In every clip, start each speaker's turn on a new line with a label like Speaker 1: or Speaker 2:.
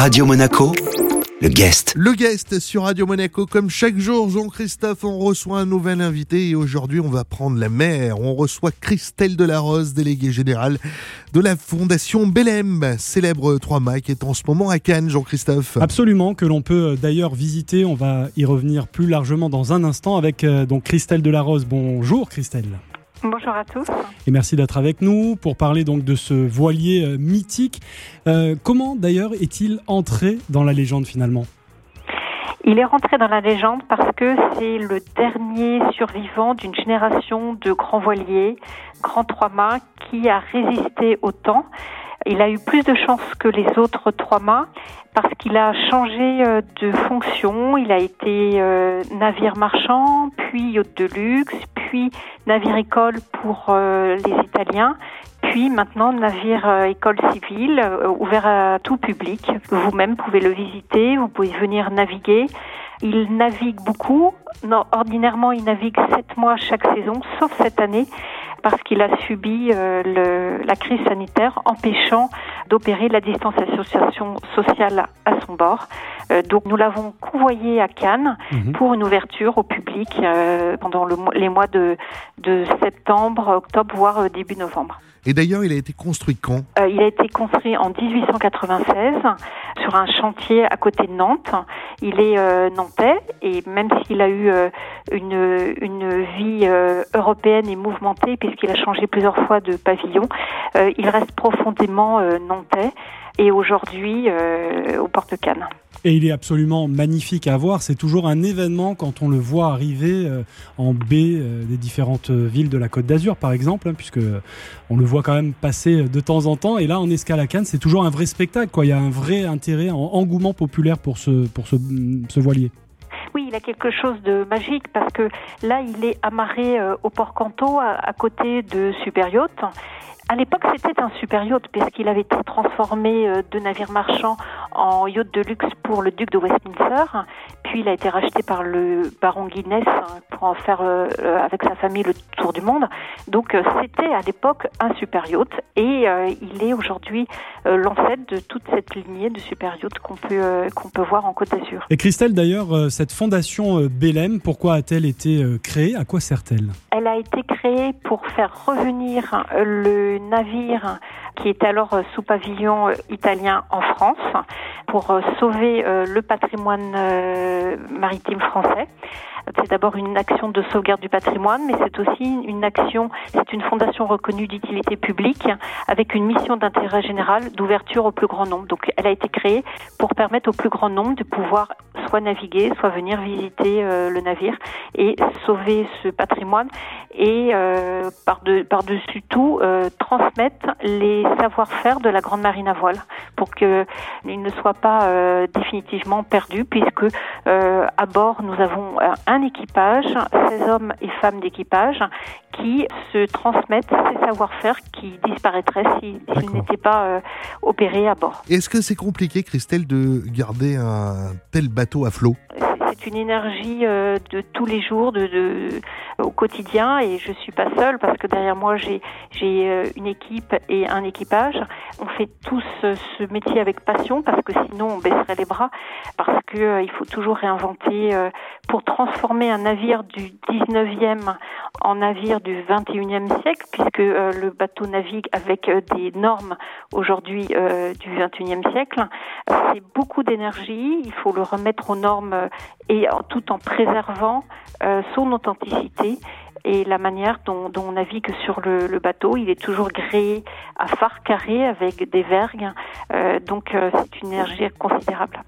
Speaker 1: Radio Monaco, le guest.
Speaker 2: Le guest sur Radio Monaco, comme chaque jour, Jean-Christophe, on reçoit un nouvel invité et aujourd'hui on va prendre la mer. On reçoit Christelle Delarose, déléguée générale de la Fondation Belém, célèbre 3 mâts qui est en ce moment à Cannes, Jean-Christophe.
Speaker 3: Absolument, que l'on peut euh, d'ailleurs visiter. On va y revenir plus largement dans un instant avec euh, donc Christelle Delarose. Bonjour Christelle.
Speaker 4: Bonjour à tous.
Speaker 3: Et merci d'être avec nous pour parler donc de ce voilier euh, mythique. Euh, comment d'ailleurs est-il entré dans la légende finalement?
Speaker 4: Il est rentré dans la légende parce que c'est le dernier survivant d'une génération de grands voiliers, grands trois-mâts, qui a résisté au temps. Il a eu plus de chance que les autres trois-mâts parce qu'il a changé euh, de fonction. Il a été navire marchand, puis yacht de luxe, puis navire école pour euh, les Italiens, puis maintenant navire euh, école civile euh, ouvert à tout public. Vous-même pouvez le visiter, vous pouvez venir naviguer. Il navigue beaucoup. Ordinairement, il navigue sept mois chaque saison, sauf cette année parce qu'il a subi le, la crise sanitaire, empêchant d'opérer la distanciation sociale à son bord. Euh, donc nous l'avons convoyé à Cannes mhm. pour une ouverture au public euh, pendant le, les mois de, de septembre, octobre, voire euh, début novembre.
Speaker 2: Et d'ailleurs, il a été construit quand?
Speaker 4: Euh, Il a été construit en 1896 sur un chantier à côté de Nantes. Il est euh, nantais et même s'il a eu euh, une, une vie européenne et mouvementée puisqu'il a changé plusieurs fois de pavillon, il reste profondément nantais et aujourd'hui au Porte-Cannes.
Speaker 3: Et il est absolument magnifique à voir. C'est toujours un événement quand on le voit arriver euh, en baie euh, des différentes villes de la Côte d'Azur, par exemple, hein, puisque on le voit quand même passer de temps en temps. Et là, en escale à Cannes, c'est toujours un vrai spectacle. Il y a un vrai intérêt, un engouement populaire pour ce, pour ce voilier.
Speaker 4: Oui, il a quelque chose de magique parce que là, il est amarré euh, au port Canto à, côté de Super Yacht. À l'époque, c'était un super yacht puisqu'il avait été transformé de navire marchand en yacht de luxe pour le duc de Westminster. Puis il a été racheté par le baron Guinness hein, pour en faire euh, avec sa famille le tour du monde. Donc euh, c'était à l'époque un super yacht et euh, il est aujourd'hui l'ancêtre de toute cette lignée de super yachts qu'on peut qu'on peut voir en Côte d'Azur.
Speaker 3: Et Christelle d'ailleurs, cette fondation Belém, pourquoi a-t-elle été créée? À quoi sert-elle?
Speaker 4: Elle a été créée pour faire revenir le navire qui est alors sous pavillon italien en France pour euh, sauver euh, le patrimoine euh, maritime français. C'est d'abord une action de sauvegarde du patrimoine, mais c'est aussi une action, c'est une fondation reconnue d'utilité publique avec une mission d'intérêt général d'ouverture au plus grand nombre. Donc elle a été créée pour permettre au plus grand nombre de pouvoir soit naviguer, soit venir visiter euh, le navire et sauver ce patrimoine et euh, par-dessus par tout euh, transmettre les savoir-faire de la grande marine à voile pour qu'il ne soit pas définitivement perdu puisque à bord nous avons un équipage, 16 hommes et femmes d'équipage qui se transmettent ces savoir-faire qui disparaîtraient s'ils n'étaient pas opérés à bord.
Speaker 2: Est-ce que c'est compliqué, Christelle, de garder un tel bateau à flot?
Speaker 4: C'est une énergie euh, de tous les jours, de, de, au quotidien, et je suis pas seule parce que derrière moi j'ai euh, une équipe et un équipage. On fait tous euh, ce métier avec passion parce que sinon on baisserait les bras, parce que il faut toujours réinventer pour transformer un navire du 19e en navire du 21e siècle, puisque le bateau navigue avec des normes aujourd'hui du 21e siècle. C'est beaucoup d'énergie, il faut le remettre aux normes et tout en préservant euh, son authenticité et la manière dont, on navigue sur le, bateau. Il est toujours gréé à phare carré avec des vergues, euh, donc euh, c'est une énergie considérable.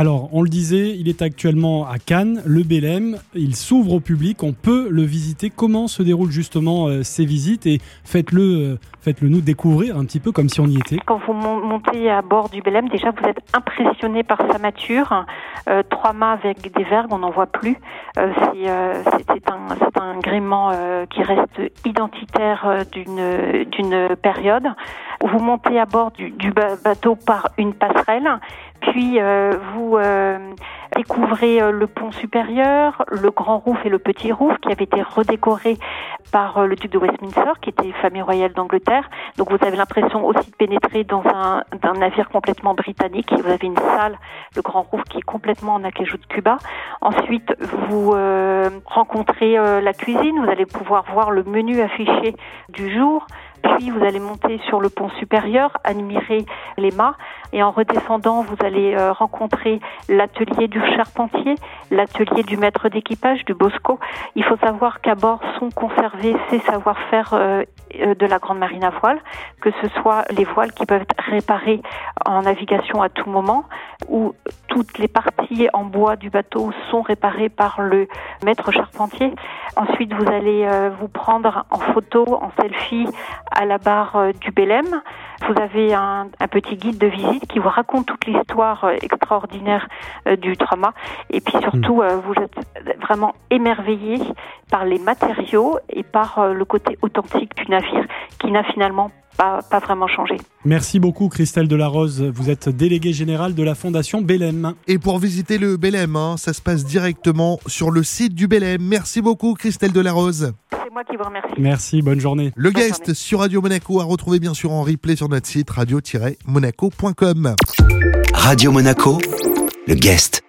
Speaker 3: Alors, on le disait, il est actuellement à Cannes, le Bélem. Il s'ouvre au public, on peut le visiter. Comment se déroulent justement euh, ces visites Et faites-le euh, faites-le nous découvrir un petit peu comme si on y était.
Speaker 4: Quand vous montez à bord du Bélem, déjà vous êtes impressionné par sa mature. Euh, trois mâts avec des vergues, on n'en voit plus. c'est un, gréement qui reste identitaire d'une période. Vous montez à bord du bateau par une passerelle Puis vous découvrez le pont supérieur, le grand rouf et le petit rouf qui avaient été redécorés par le duc de Westminster, qui était famille royale d'Angleterre. Donc vous avez l'impression aussi de pénétrer dans un, navire complètement britannique. Vous avez une salle, le grand rouf, qui est complètement en acajou de Cuba. Ensuite, vous rencontrez la cuisine. Vous allez pouvoir voir le menu affiché du jour. Puis vous allez monter sur le pont supérieur, admirer les mâts, et en redescendant, vous allez euh, rencontrer l'atelier du charpentier, l'atelier du maître d'équipage, du Bosco. Il faut savoir qu'à bord sont conservés ces savoir-faire euh, euh, de la grande marine à voile, que ce soit les voiles qui peuvent être réparées en navigation à tout moment, ou toutes les parties en bois du bateau sont réparées par le maître charpentier. Ensuite, vous allez vous prendre en photo, en selfie à la barre du Belém. Vous avez un, un petit guide de visite qui vous raconte toute l'histoire euh, extraordinaire euh, du trauma. Et puis surtout, hmm. euh, vous êtes vraiment émerveillé par les matériaux et par le côté authentique du navire qui n'a finalement pas, pas, vraiment changé.
Speaker 3: Merci beaucoup Christelle Delarose, vous êtes déléguée générale de la Fondation Belém.
Speaker 2: Et pour visiter le Belém, hein, ça se passe directement sur le site du Belém. Merci beaucoup Christelle Delarose.
Speaker 4: C'est moi qui vous remercie.
Speaker 3: Merci, bonne journée.
Speaker 2: Le guest sur Radio Monaco à retrouver bien sûr en replay sur notre site radio-monaco.com.
Speaker 1: Radio Monaco, le guest.